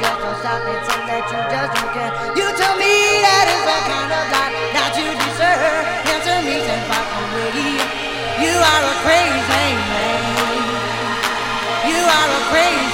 don't stop that you just don't care. You tell me that is the kind of life that you deserve. Answer me and fuck away. You are a crazy man. You are a crazy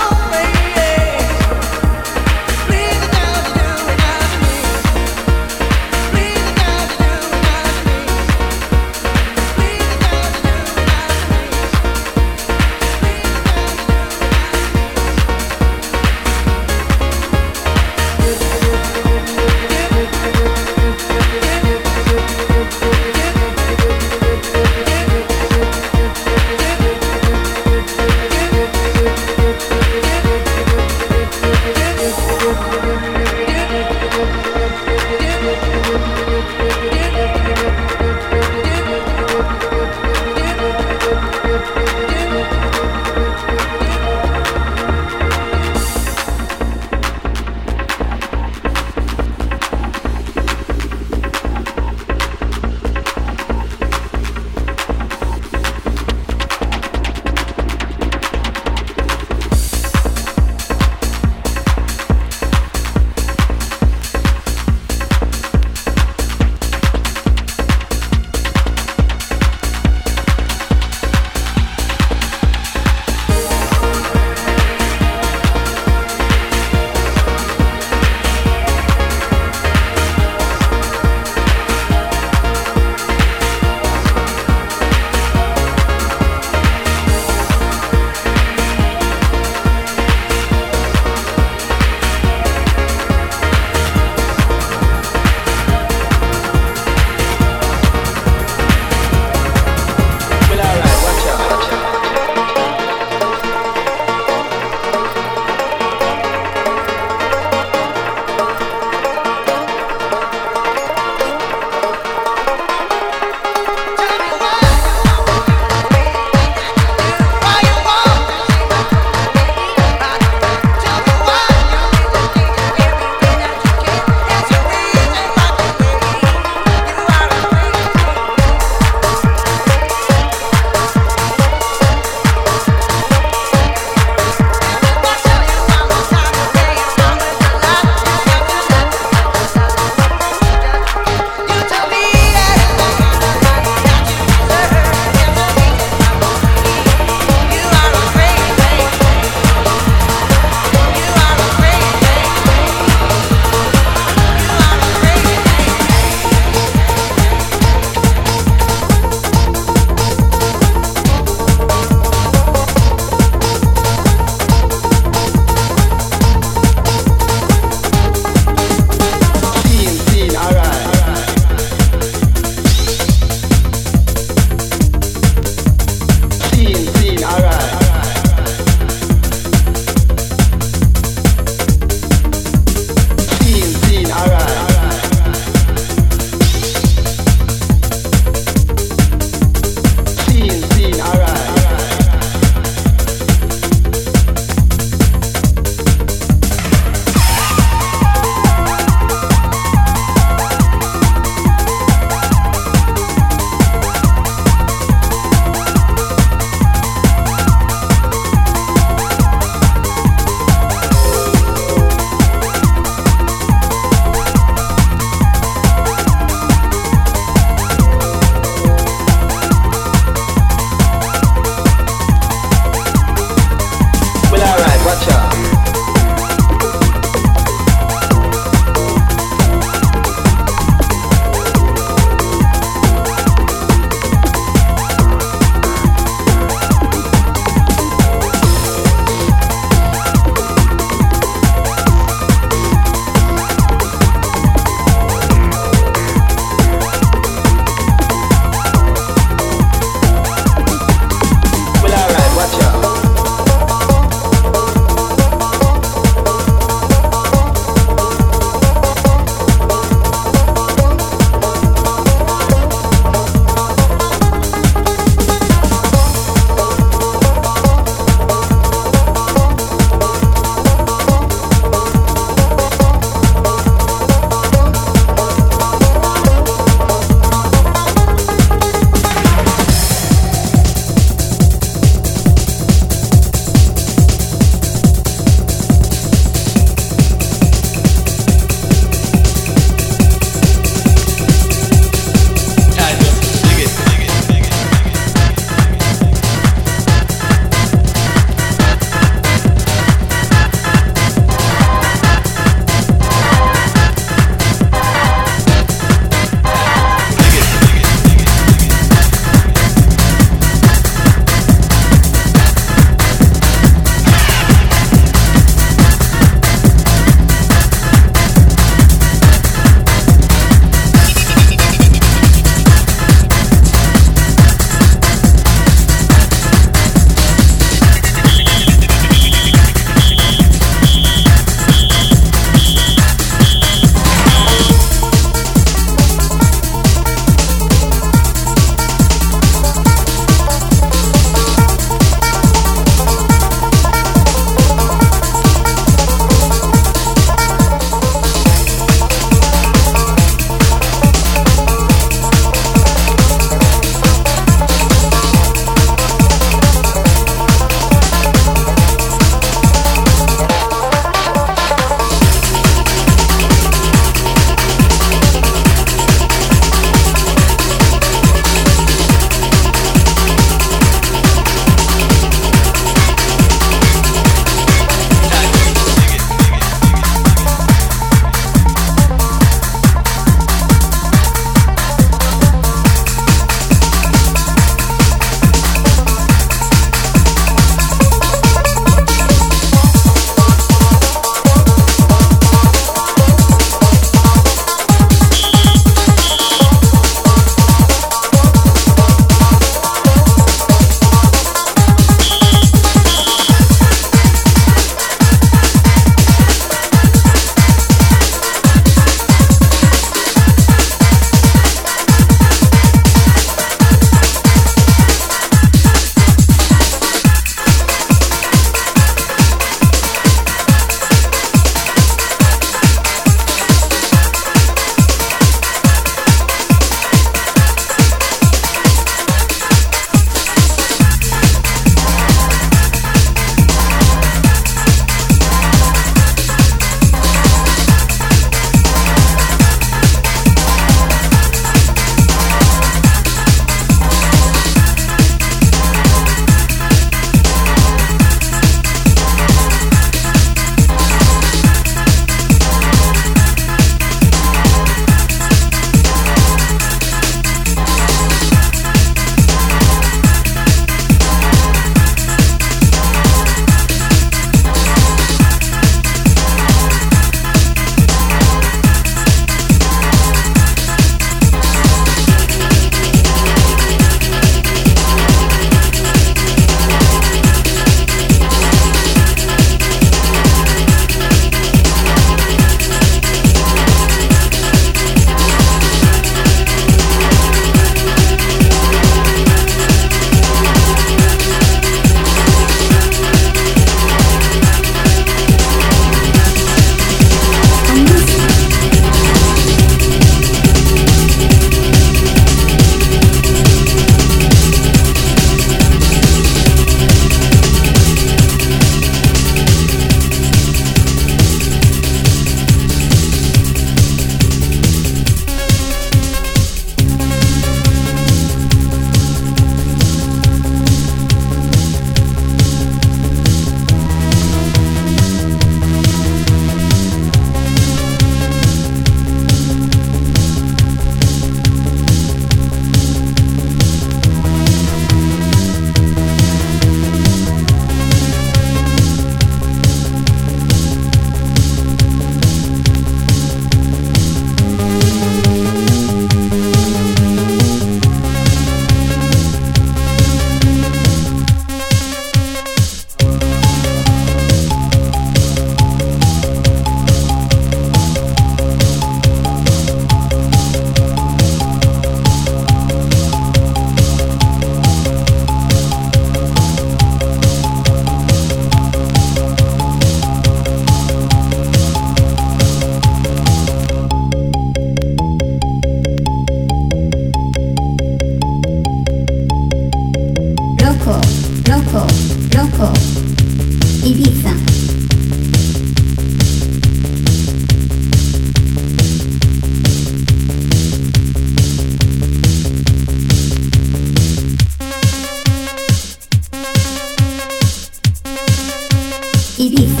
Ibiza.